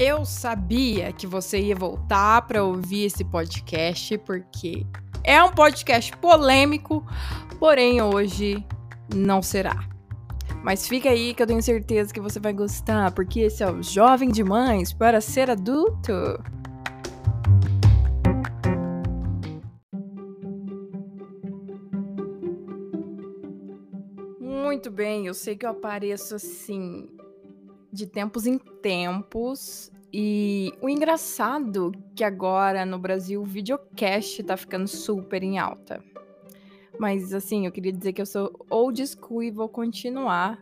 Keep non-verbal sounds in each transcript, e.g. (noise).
Eu sabia que você ia voltar para ouvir esse podcast porque é um podcast polêmico, porém hoje não será. Mas fica aí que eu tenho certeza que você vai gostar, porque esse é o Jovem de Mães para ser adulto. Muito bem, eu sei que eu apareço assim de tempos em tempos. E o engraçado que agora no Brasil o videocast tá ficando super em alta. Mas assim, eu queria dizer que eu sou old school e vou continuar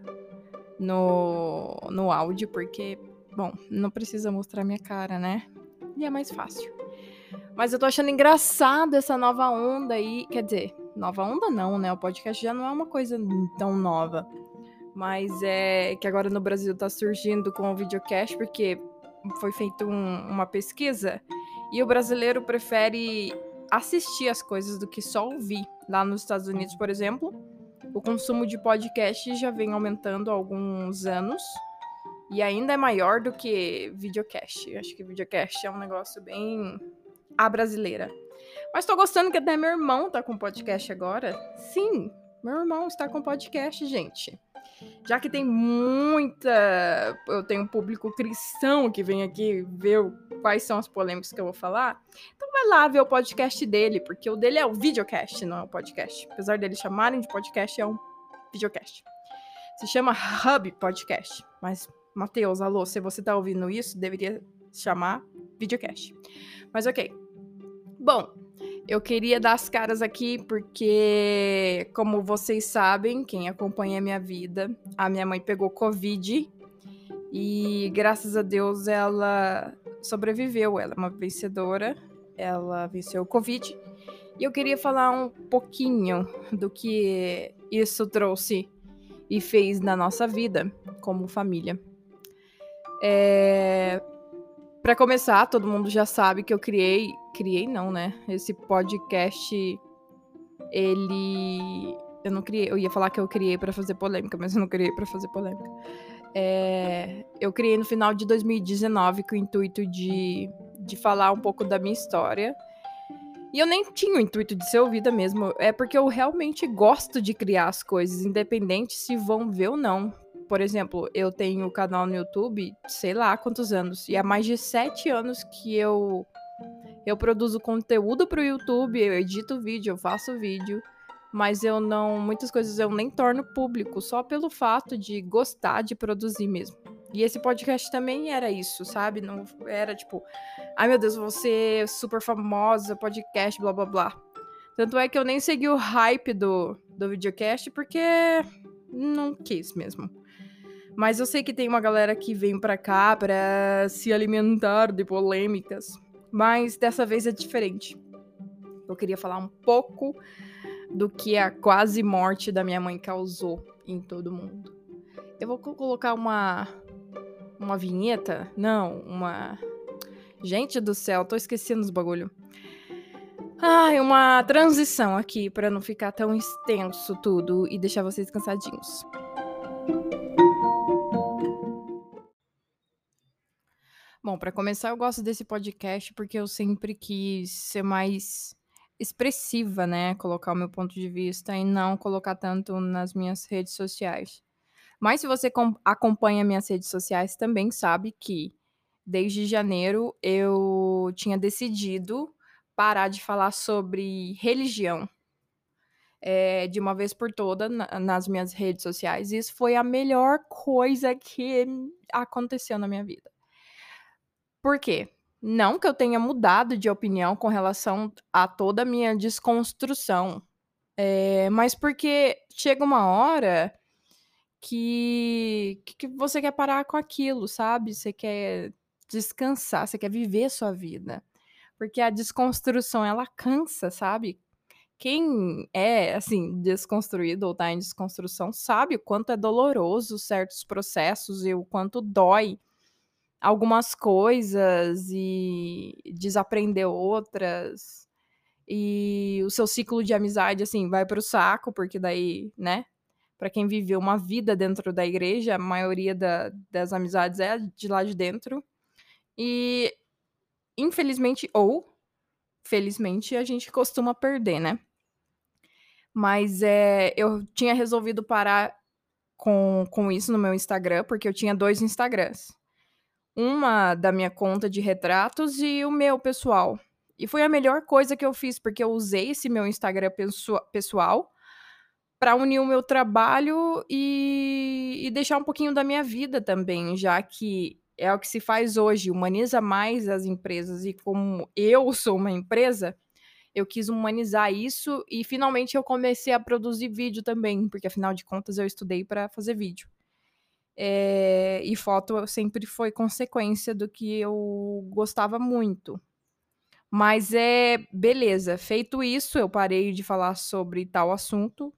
no, no áudio, porque, bom, não precisa mostrar minha cara, né? E é mais fácil. Mas eu tô achando engraçado essa nova onda aí. Quer dizer, nova onda não, né? O podcast já não é uma coisa tão nova mas é que agora no Brasil está surgindo com o videocast, porque foi feita um, uma pesquisa e o brasileiro prefere assistir as coisas do que só ouvir. Lá nos Estados Unidos, por exemplo, o consumo de podcast já vem aumentando há alguns anos e ainda é maior do que videocast. Acho que videocast é um negócio bem a brasileira. Mas tô gostando que até meu irmão tá com podcast agora. Sim, meu irmão está com podcast, gente já que tem muita. Eu tenho um público cristão que vem aqui ver quais são as polêmicas que eu vou falar. Então vai lá ver o podcast dele, porque o dele é o videocast, não é o podcast. Apesar dele chamarem de podcast, é um videocast. Se chama Hub Podcast. Mas, Matheus, alô, se você tá ouvindo isso, deveria chamar videocast. Mas ok. Bom, eu queria dar as caras aqui porque, como vocês sabem, quem acompanha a minha vida, a minha mãe pegou Covid e, graças a Deus, ela sobreviveu. Ela é uma vencedora, ela venceu o Covid. E eu queria falar um pouquinho do que isso trouxe e fez na nossa vida como família. É, para começar, todo mundo já sabe que eu criei, criei não, né? Esse podcast ele eu não criei, eu ia falar que eu criei para fazer polêmica, mas eu não criei para fazer polêmica. É, eu criei no final de 2019 com o intuito de, de falar um pouco da minha história. E eu nem tinha o intuito de ser ouvida mesmo. É porque eu realmente gosto de criar as coisas, independente se vão ver ou não por exemplo, eu tenho canal no YouTube, sei lá quantos anos, e há mais de sete anos que eu eu produzo conteúdo para o YouTube, eu edito vídeo, eu faço vídeo, mas eu não, muitas coisas eu nem torno público, só pelo fato de gostar de produzir mesmo. E esse podcast também era isso, sabe? Não era tipo, ai meu Deus, você super famosa, podcast, blá blá blá. Tanto é que eu nem segui o hype do, do videocast porque não quis mesmo. Mas eu sei que tem uma galera que vem pra cá pra se alimentar de polêmicas. Mas dessa vez é diferente. Eu queria falar um pouco do que a quase morte da minha mãe causou em todo mundo. Eu vou colocar uma uma vinheta, não, uma Gente do céu, tô esquecendo os bagulho. Ai, uma transição aqui para não ficar tão extenso tudo e deixar vocês cansadinhos. Bom, para começar, eu gosto desse podcast porque eu sempre quis ser mais expressiva, né? Colocar o meu ponto de vista e não colocar tanto nas minhas redes sociais. Mas se você acompanha minhas redes sociais, também sabe que desde janeiro eu tinha decidido parar de falar sobre religião é, de uma vez por toda na, nas minhas redes sociais. Isso foi a melhor coisa que aconteceu na minha vida. Por quê? Não que eu tenha mudado de opinião com relação a toda a minha desconstrução, é, mas porque chega uma hora que, que você quer parar com aquilo, sabe? Você quer descansar, você quer viver sua vida. Porque a desconstrução, ela cansa, sabe? Quem é, assim, desconstruído ou tá em desconstrução sabe o quanto é doloroso certos processos e o quanto dói algumas coisas e desaprender outras. E o seu ciclo de amizade, assim, vai para o saco, porque daí, né? Para quem viveu uma vida dentro da igreja, a maioria da, das amizades é de lá de dentro. E infelizmente ou felizmente a gente costuma perder, né? Mas é, eu tinha resolvido parar com, com isso no meu Instagram, porque eu tinha dois Instagrams. Uma da minha conta de retratos e o meu pessoal. E foi a melhor coisa que eu fiz, porque eu usei esse meu Instagram pessoal para unir o meu trabalho e, e deixar um pouquinho da minha vida também, já que é o que se faz hoje, humaniza mais as empresas. E como eu sou uma empresa, eu quis humanizar isso e finalmente eu comecei a produzir vídeo também, porque afinal de contas eu estudei para fazer vídeo. É, e foto sempre foi consequência do que eu gostava muito. Mas é beleza, feito isso, eu parei de falar sobre tal assunto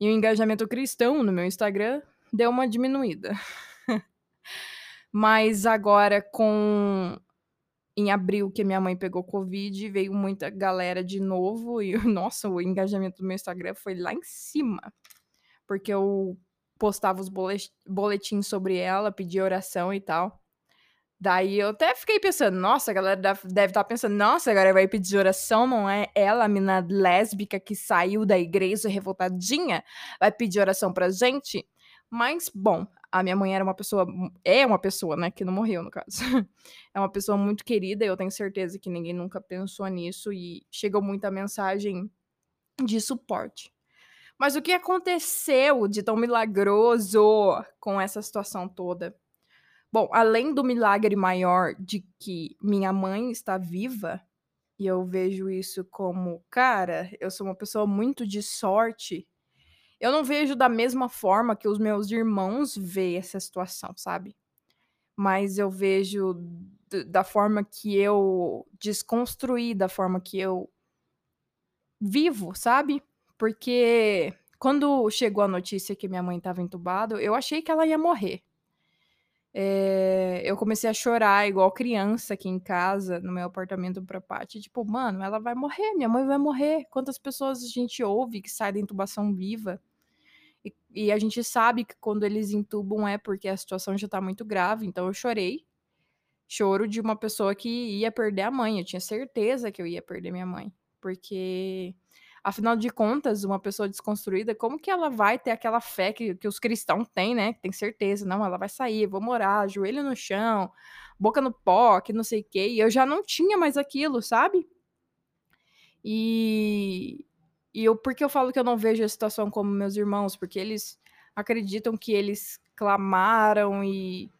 e o engajamento cristão no meu Instagram deu uma diminuída. (laughs) Mas agora com em abril que minha mãe pegou Covid, veio muita galera de novo e, (laughs) nossa, o engajamento do meu Instagram foi lá em cima. Porque eu postava os boletins sobre ela, pedia oração e tal. Daí eu até fiquei pensando, nossa, a galera deve estar tá pensando, nossa, agora vai pedir oração, não é ela, a mina lésbica que saiu da igreja revoltadinha, vai pedir oração pra gente? Mas, bom, a minha mãe era uma pessoa, é uma pessoa, né, que não morreu, no caso. (laughs) é uma pessoa muito querida, eu tenho certeza que ninguém nunca pensou nisso e chegou muita mensagem de suporte. Mas o que aconteceu de tão milagroso com essa situação toda? Bom, além do milagre maior de que minha mãe está viva, e eu vejo isso como, cara, eu sou uma pessoa muito de sorte eu não vejo da mesma forma que os meus irmãos veem essa situação, sabe? Mas eu vejo da forma que eu desconstruí, da forma que eu vivo, sabe? Porque quando chegou a notícia que minha mãe estava entubada, eu achei que ela ia morrer. É, eu comecei a chorar igual criança aqui em casa, no meu apartamento pra Paty. Tipo, mano, ela vai morrer, minha mãe vai morrer. Quantas pessoas a gente ouve que sai da intubação viva? E, e, a gente sabe que quando eles entubam é porque a situação já tá muito grave. Então eu chorei. Choro de uma pessoa que ia perder a mãe. Eu tinha certeza que eu ia perder minha mãe. Porque, afinal de contas, uma pessoa desconstruída, como que ela vai ter aquela fé que, que os cristãos têm, né? Tem certeza. Não, ela vai sair, vou morar, joelho no chão, boca no pó, que não sei o quê. E eu já não tinha mais aquilo, sabe? E, e eu, por que eu falo que eu não vejo a situação como meus irmãos? Porque eles acreditam que eles clamaram e,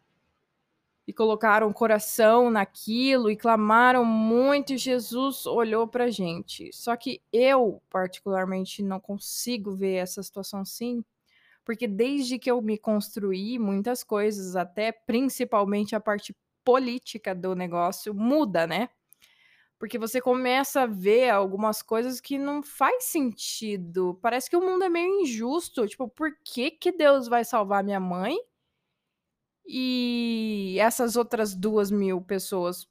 e colocaram o coração naquilo e clamaram muito e Jesus olhou pra gente. Só que eu, particularmente, não consigo ver essa situação assim, porque desde que eu me construí, muitas coisas, até principalmente a parte política do negócio, muda, né? Porque você começa a ver algumas coisas que não faz sentido. Parece que o mundo é meio injusto. Tipo, por que, que Deus vai salvar minha mãe? E essas outras duas mil pessoas,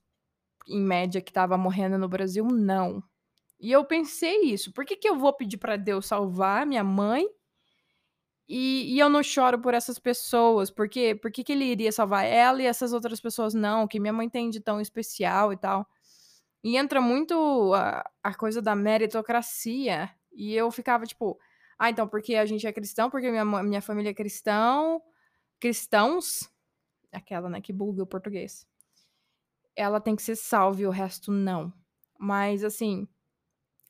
em média, que estavam morrendo no Brasil, não. E eu pensei isso. Por que, que eu vou pedir para Deus salvar minha mãe e, e, eu não choro por essas pessoas, porque por que, que ele iria salvar ela e essas outras pessoas não? Que minha mãe tem de tão especial e tal. E entra muito a, a coisa da meritocracia. E eu ficava tipo, ah, então porque a gente é cristão, porque minha, minha família é cristão, cristãos, aquela, né, que buga o português. Ela tem que ser salva e o resto não. Mas assim,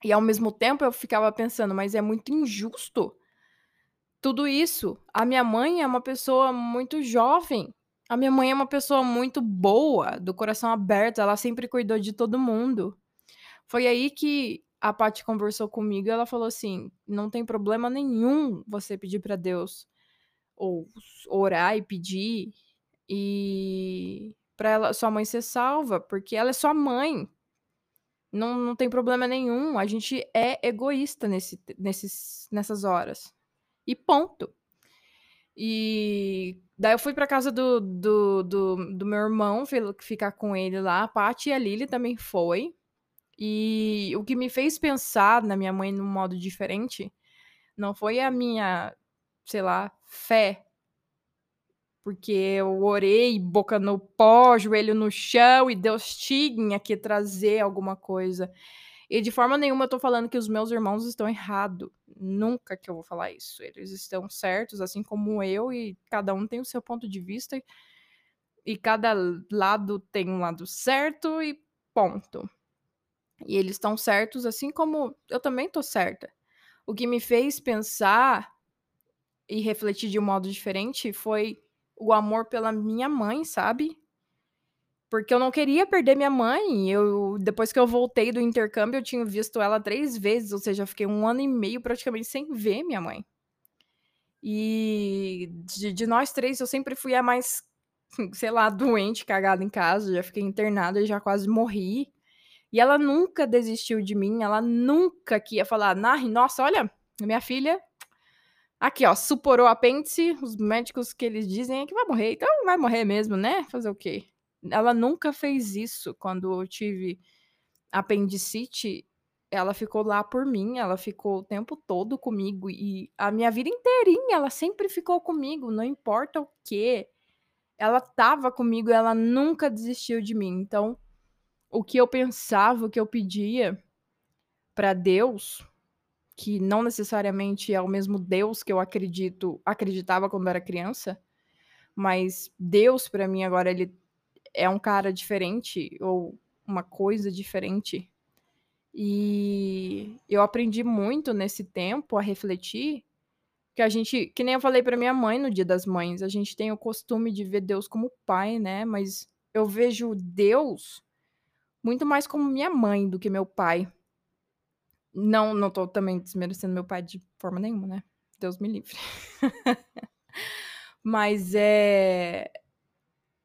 e ao mesmo tempo eu ficava pensando, mas é muito injusto tudo isso. A minha mãe é uma pessoa muito jovem. A minha mãe é uma pessoa muito boa, do coração aberto, ela sempre cuidou de todo mundo. Foi aí que a Paty conversou comigo, ela falou assim: "Não tem problema nenhum você pedir para Deus ou orar e pedir e para ela sua mãe ser salva, porque ela é sua mãe. Não, não tem problema nenhum. A gente é egoísta nesse, nesses, nessas horas. E ponto. E daí eu fui pra casa do, do, do, do meu irmão ficar com ele lá. A Paty e a Lily também foi. E o que me fez pensar na minha mãe num modo diferente não foi a minha, sei lá, fé porque eu orei, boca no pó, joelho no chão, e Deus tinha que trazer alguma coisa. E de forma nenhuma eu tô falando que os meus irmãos estão errados. Nunca que eu vou falar isso. Eles estão certos, assim como eu, e cada um tem o seu ponto de vista. E cada lado tem um lado certo e ponto. E eles estão certos, assim como eu também tô certa. O que me fez pensar e refletir de um modo diferente foi o amor pela minha mãe, sabe? Porque eu não queria perder minha mãe. Eu, depois que eu voltei do intercâmbio, eu tinha visto ela três vezes, ou seja, fiquei um ano e meio praticamente sem ver minha mãe. E de, de nós três, eu sempre fui a mais, (laughs) sei lá, doente, cagada em casa. Já fiquei internada e já quase morri. E ela nunca desistiu de mim, ela nunca que ia falar, nossa, olha, minha filha Aqui, ó, suporou apêndice, os médicos que eles dizem é que vai morrer, então vai morrer mesmo, né? Fazer o quê? Ela nunca fez isso quando eu tive apendicite. Ela ficou lá por mim, ela ficou o tempo todo comigo e a minha vida inteirinha ela sempre ficou comigo, não importa o quê. Ela tava comigo, ela nunca desistiu de mim. Então, o que eu pensava, o que eu pedia para Deus, que não necessariamente é o mesmo Deus que eu acredito, acreditava quando era criança, mas Deus para mim agora ele é um cara diferente ou uma coisa diferente. E eu aprendi muito nesse tempo a refletir que a gente, que nem eu falei para minha mãe no Dia das Mães, a gente tem o costume de ver Deus como pai, né? Mas eu vejo Deus muito mais como minha mãe do que meu pai. Não, não tô também desmerecendo meu pai de forma nenhuma, né? Deus me livre. (laughs) Mas é.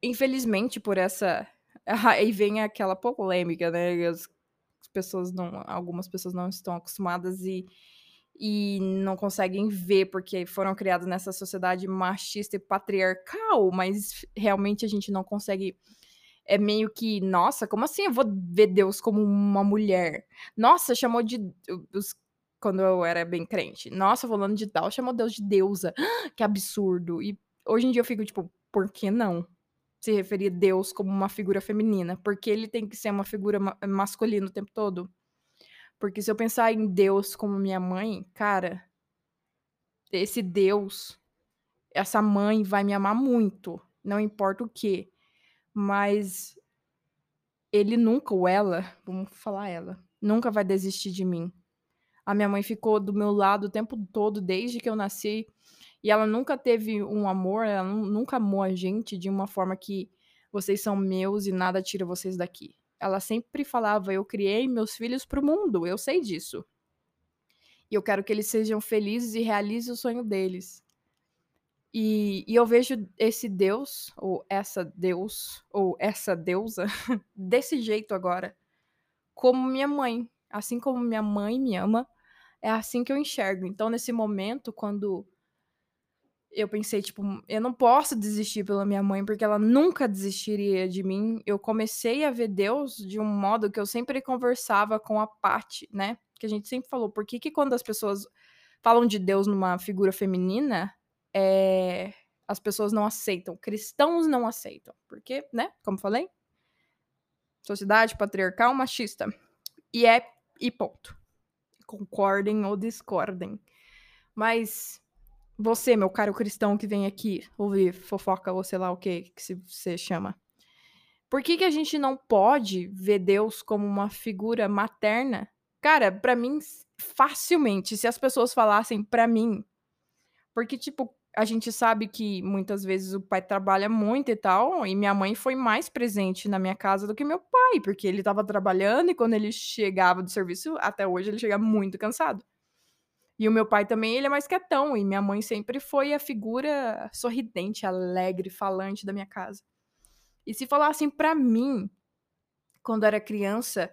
Infelizmente, por essa. (laughs) Aí vem aquela polêmica, né? As pessoas não. Algumas pessoas não estão acostumadas e, e não conseguem ver porque foram criadas nessa sociedade machista e patriarcal, mas realmente a gente não consegue é meio que, nossa, como assim eu vou ver Deus como uma mulher? Nossa, chamou de. Os, quando eu era bem crente. Nossa, falando de tal, chamou Deus de deusa. (gasps) Que absurdo. E hoje em dia eu fico tipo, por que não? Se referir a Deus como uma figura feminina. Porque ele tem que ser uma figura ma masculina o tempo todo. Porque se eu pensar em Deus como minha mãe, cara, esse Deus, essa mãe vai me amar muito. Não importa o que. Mas ele nunca, ou ela, vamos falar ela, nunca vai desistir de mim. A minha mãe ficou do meu lado o tempo todo, desde que eu nasci. E ela nunca teve um amor, ela nunca amou a gente de uma forma que vocês são meus e nada tira vocês daqui. Ela sempre falava: Eu criei meus filhos para o mundo, eu sei disso. E eu quero que eles sejam felizes e realizem o sonho deles. E, e eu vejo esse Deus, ou essa Deus, ou essa deusa, (laughs) desse jeito agora, como minha mãe. Assim como minha mãe me ama, é assim que eu enxergo. Então, nesse momento, quando eu pensei, tipo, eu não posso desistir pela minha mãe, porque ela nunca desistiria de mim. Eu comecei a ver Deus de um modo que eu sempre conversava com a Paty, né? Que a gente sempre falou, por que, que quando as pessoas falam de Deus numa figura feminina, é, as pessoas não aceitam, cristãos não aceitam, porque, né, como falei, sociedade patriarcal machista. E é e ponto. Concordem ou discordem. Mas você, meu caro cristão que vem aqui ouvir fofoca ou sei lá o que que se você chama. Por que, que a gente não pode ver Deus como uma figura materna? Cara, para mim, facilmente, se as pessoas falassem para mim. Porque, tipo, a gente sabe que muitas vezes o pai trabalha muito e tal, e minha mãe foi mais presente na minha casa do que meu pai, porque ele estava trabalhando e quando ele chegava do serviço, até hoje ele chega muito cansado. E o meu pai também, ele é mais quietão, e minha mãe sempre foi a figura sorridente, alegre, falante da minha casa. E se falassem para mim, quando era criança,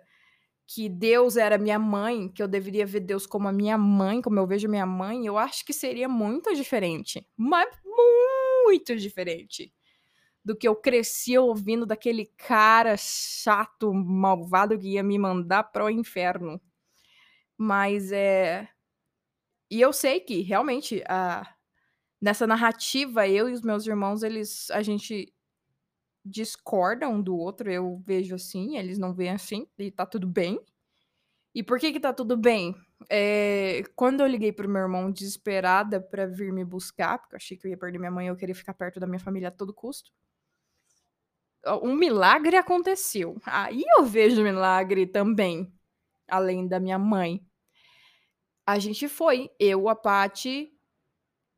que Deus era minha mãe, que eu deveria ver Deus como a minha mãe, como eu vejo minha mãe, eu acho que seria muito diferente. Mas muito diferente do que eu cresci ouvindo daquele cara chato, malvado que ia me mandar pro inferno. Mas é. E eu sei que realmente a nessa narrativa, eu e os meus irmãos, eles a gente discorda um do outro, eu vejo assim, eles não veem assim, e tá tudo bem. E por que que tá tudo bem? É, quando eu liguei pro meu irmão desesperada para vir me buscar, porque eu achei que eu ia perder minha mãe, eu queria ficar perto da minha família a todo custo. Um milagre aconteceu. Aí eu vejo milagre também, além da minha mãe. A gente foi, eu, a Pati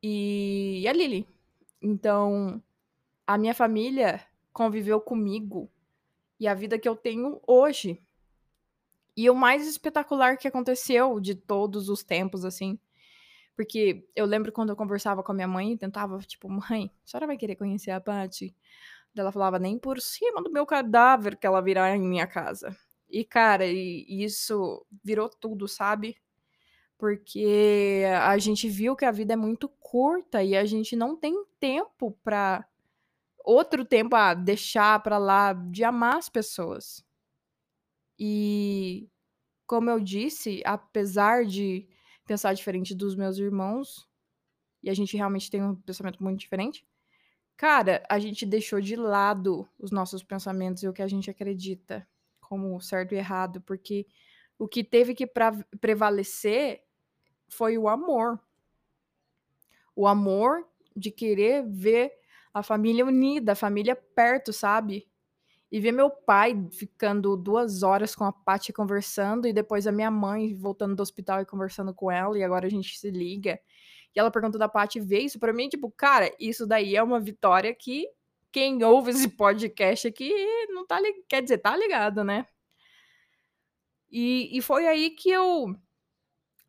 e a Lili. Então, a minha família conviveu comigo e a vida que eu tenho hoje. E o mais espetacular que aconteceu de todos os tempos, assim. Porque eu lembro quando eu conversava com a minha mãe, tentava, tipo, mãe, a senhora vai querer conhecer a Paty? Ela falava, nem por cima do meu cadáver que ela virá em minha casa. E, cara, e, isso virou tudo, sabe? Porque a gente viu que a vida é muito curta e a gente não tem tempo pra. Outro tempo a deixar pra lá de amar as pessoas. E, como eu disse, apesar de pensar diferente dos meus irmãos, e a gente realmente tem um pensamento muito diferente, cara, a gente deixou de lado os nossos pensamentos e o que a gente acredita como certo e errado, porque o que teve que prevalecer foi o amor. O amor de querer ver a família unida, a família perto, sabe? E ver meu pai ficando duas horas com a Paty conversando, e depois a minha mãe voltando do hospital e conversando com ela, e agora a gente se liga. E ela perguntou da Paty ver isso para mim, tipo, cara, isso daí é uma vitória que quem ouve esse podcast aqui não tá ligado, quer dizer, tá ligado, né? E, e foi aí que eu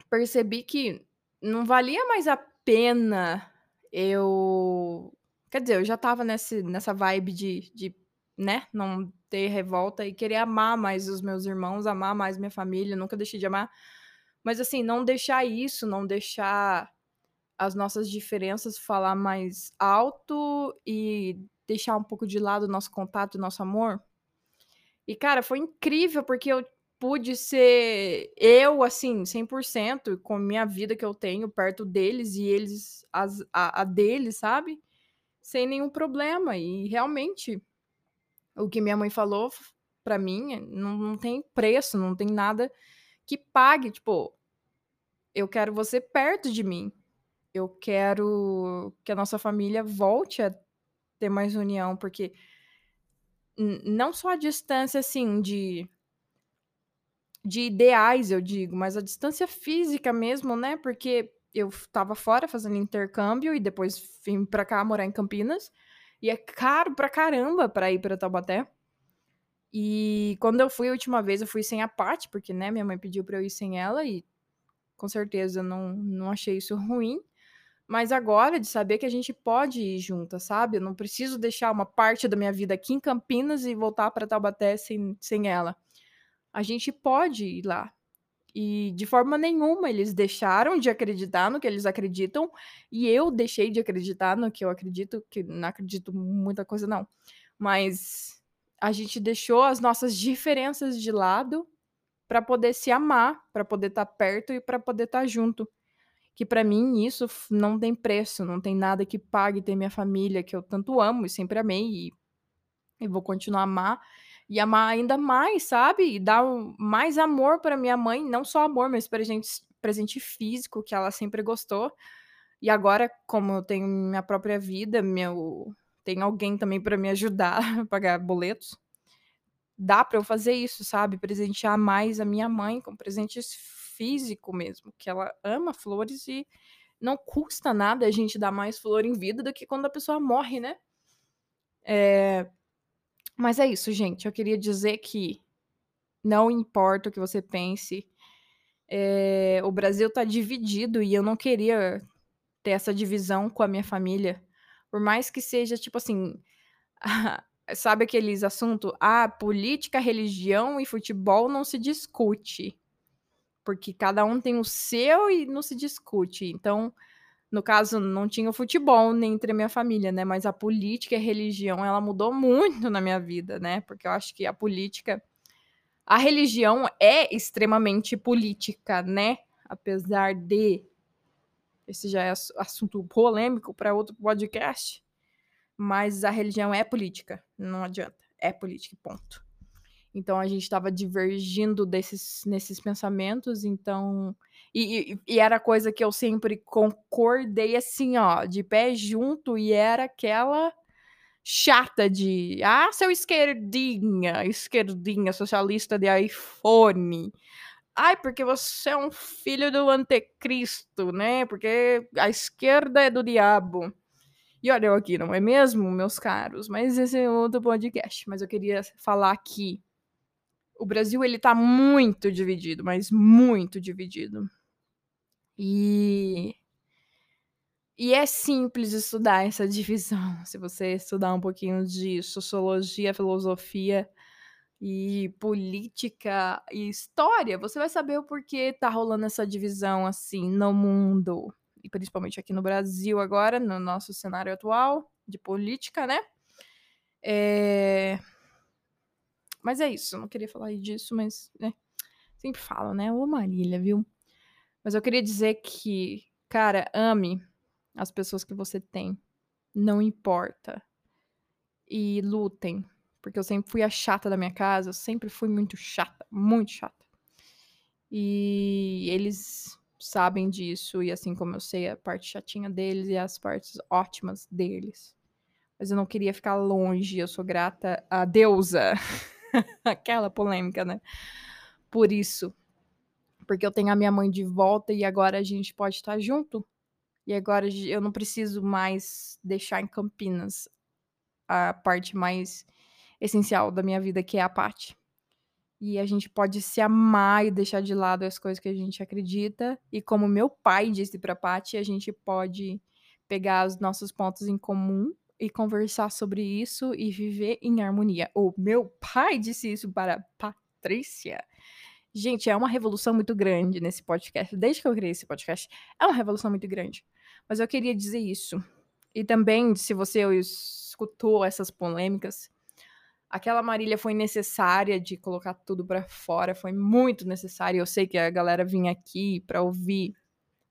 percebi que não valia mais a pena eu. Quer dizer, eu já tava nesse, nessa vibe de, de né, não ter revolta e querer amar mais os meus irmãos, amar mais minha família, nunca deixei de amar. Mas assim, não deixar isso, não deixar as nossas diferenças falar mais alto e deixar um pouco de lado o nosso contato e nosso amor. E cara, foi incrível porque eu pude ser eu assim, 100% com minha vida que eu tenho perto deles e eles as, a, a deles, sabe? Sem nenhum problema e realmente o que minha mãe falou para mim não, não tem preço, não tem nada que pague. Tipo, eu quero você perto de mim. Eu quero que a nossa família volte a ter mais união, porque não só a distância assim de de ideais, eu digo, mas a distância física mesmo, né? Porque eu estava fora fazendo intercâmbio e depois vim para cá morar em Campinas. E é caro pra caramba pra ir pra Taubaté. E quando eu fui a última vez, eu fui sem a Paty, porque, né, minha mãe pediu pra eu ir sem ela e com certeza não, não achei isso ruim. Mas agora, de saber que a gente pode ir juntas, sabe? Eu não preciso deixar uma parte da minha vida aqui em Campinas e voltar para Taubaté sem, sem ela. A gente pode ir lá. E de forma nenhuma eles deixaram de acreditar no que eles acreditam, e eu deixei de acreditar no que eu acredito, que não acredito muita coisa, não. Mas a gente deixou as nossas diferenças de lado para poder se amar, para poder estar tá perto e para poder estar tá junto. Que para mim isso não tem preço, não tem nada que pague ter minha família, que eu tanto amo e sempre amei, e, vou continuar a amar e amar ainda mais, sabe? E dar um, mais amor para minha mãe, não só amor, mas presente, presente físico, que ela sempre gostou. E agora, como eu tenho minha própria vida, meu tem alguém também para me ajudar a (laughs) pagar boletos, dá para eu fazer isso, sabe? Presentear mais a minha mãe com presentes físico mesmo, que ela ama flores e não custa nada a gente dar mais flor em vida do que quando a pessoa morre, né? É, mas é isso, gente. Eu queria dizer que não importa o que você pense, é, o Brasil tá dividido e eu não queria ter essa divisão com a minha família. Por mais que seja, tipo assim. (laughs) sabe aqueles assuntos? Ah, política, religião e futebol não se discute. Porque cada um tem o seu e não se discute. Então, no caso, não tinha o futebol nem entre a minha família, né? Mas a política e a religião, ela mudou muito na minha vida, né? Porque eu acho que a política. A religião é extremamente política, né? Apesar de Esse já é assunto polêmico para outro podcast. Mas a religião é política, não adianta. É política, ponto. Então a gente estava divergindo desses, nesses pensamentos, então. E, e, e, era coisa que eu sempre concordei assim, ó, de pé junto, e era aquela chata de ah, seu esquerdinha, esquerdinha, socialista de iPhone. Ai, porque você é um filho do anticristo, né? Porque a esquerda é do diabo. E olha eu aqui, não é mesmo, meus caros? Mas esse é outro podcast. Mas eu queria falar aqui o Brasil ele tá muito dividido, mas muito dividido. E e é simples estudar essa (laughs) divisão. Se você estudar um pouquinho de sociologia, filosofia e política e história, você vai saber o porquê tá rolando essa divisão assim no mundo. E principalmente aqui no Brasil agora, no nosso cenário atual de política, né? É... Mas é isso, não queria falar disso, mas né, sempre falo, né? Ô Marília, viu? Mas eu queria dizer que, cara, ame as pessoas que você tem. Não importa. E lutem. Porque eu sempre fui a chata da minha casa, eu sempre fui muito chata, muito chata. E eles sabem disso, e assim como eu sei a parte chatinha deles e as partes ótimas deles. Mas eu não queria ficar longe, eu sou grata a deusa. (laughs) (laughs) Aquela polêmica, né? Por isso. Porque eu tenho a minha mãe de volta e agora a gente pode estar junto. E agora eu não preciso mais deixar em Campinas a parte mais essencial da minha vida, que é a parte. E a gente pode se amar e deixar de lado as coisas que a gente acredita. E como meu pai disse pra Paty, a gente pode pegar os nossos pontos em comum e conversar sobre isso e viver em harmonia. O meu pai disse isso para Patrícia. Gente, é uma revolução muito grande nesse podcast. Desde que eu criei esse podcast, é uma revolução muito grande. Mas eu queria dizer isso. E também, se você escutou essas polêmicas, aquela Marília foi necessária de colocar tudo para fora, foi muito necessária. Eu sei que a galera vinha aqui para ouvir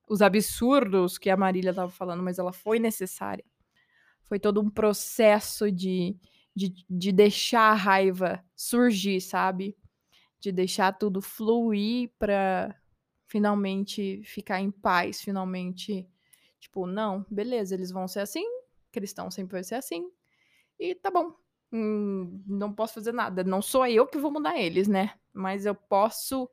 os absurdos que a Marília estava falando, mas ela foi necessária. Foi todo um processo de, de, de deixar a raiva surgir, sabe? De deixar tudo fluir para finalmente ficar em paz, finalmente, tipo, não, beleza, eles vão ser assim, cristão sempre vai ser assim, e tá bom. Hum, não posso fazer nada. Não sou eu que vou mudar eles, né? Mas eu posso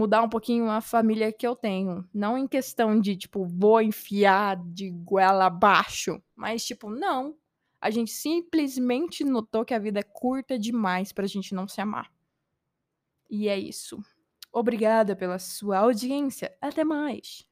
mudar um pouquinho a família que eu tenho. Não em questão de, tipo, vou enfiar de goela abaixo. Mas, tipo, não. A gente simplesmente notou que a vida é curta demais pra gente não se amar. E é isso. Obrigada pela sua audiência. Até mais.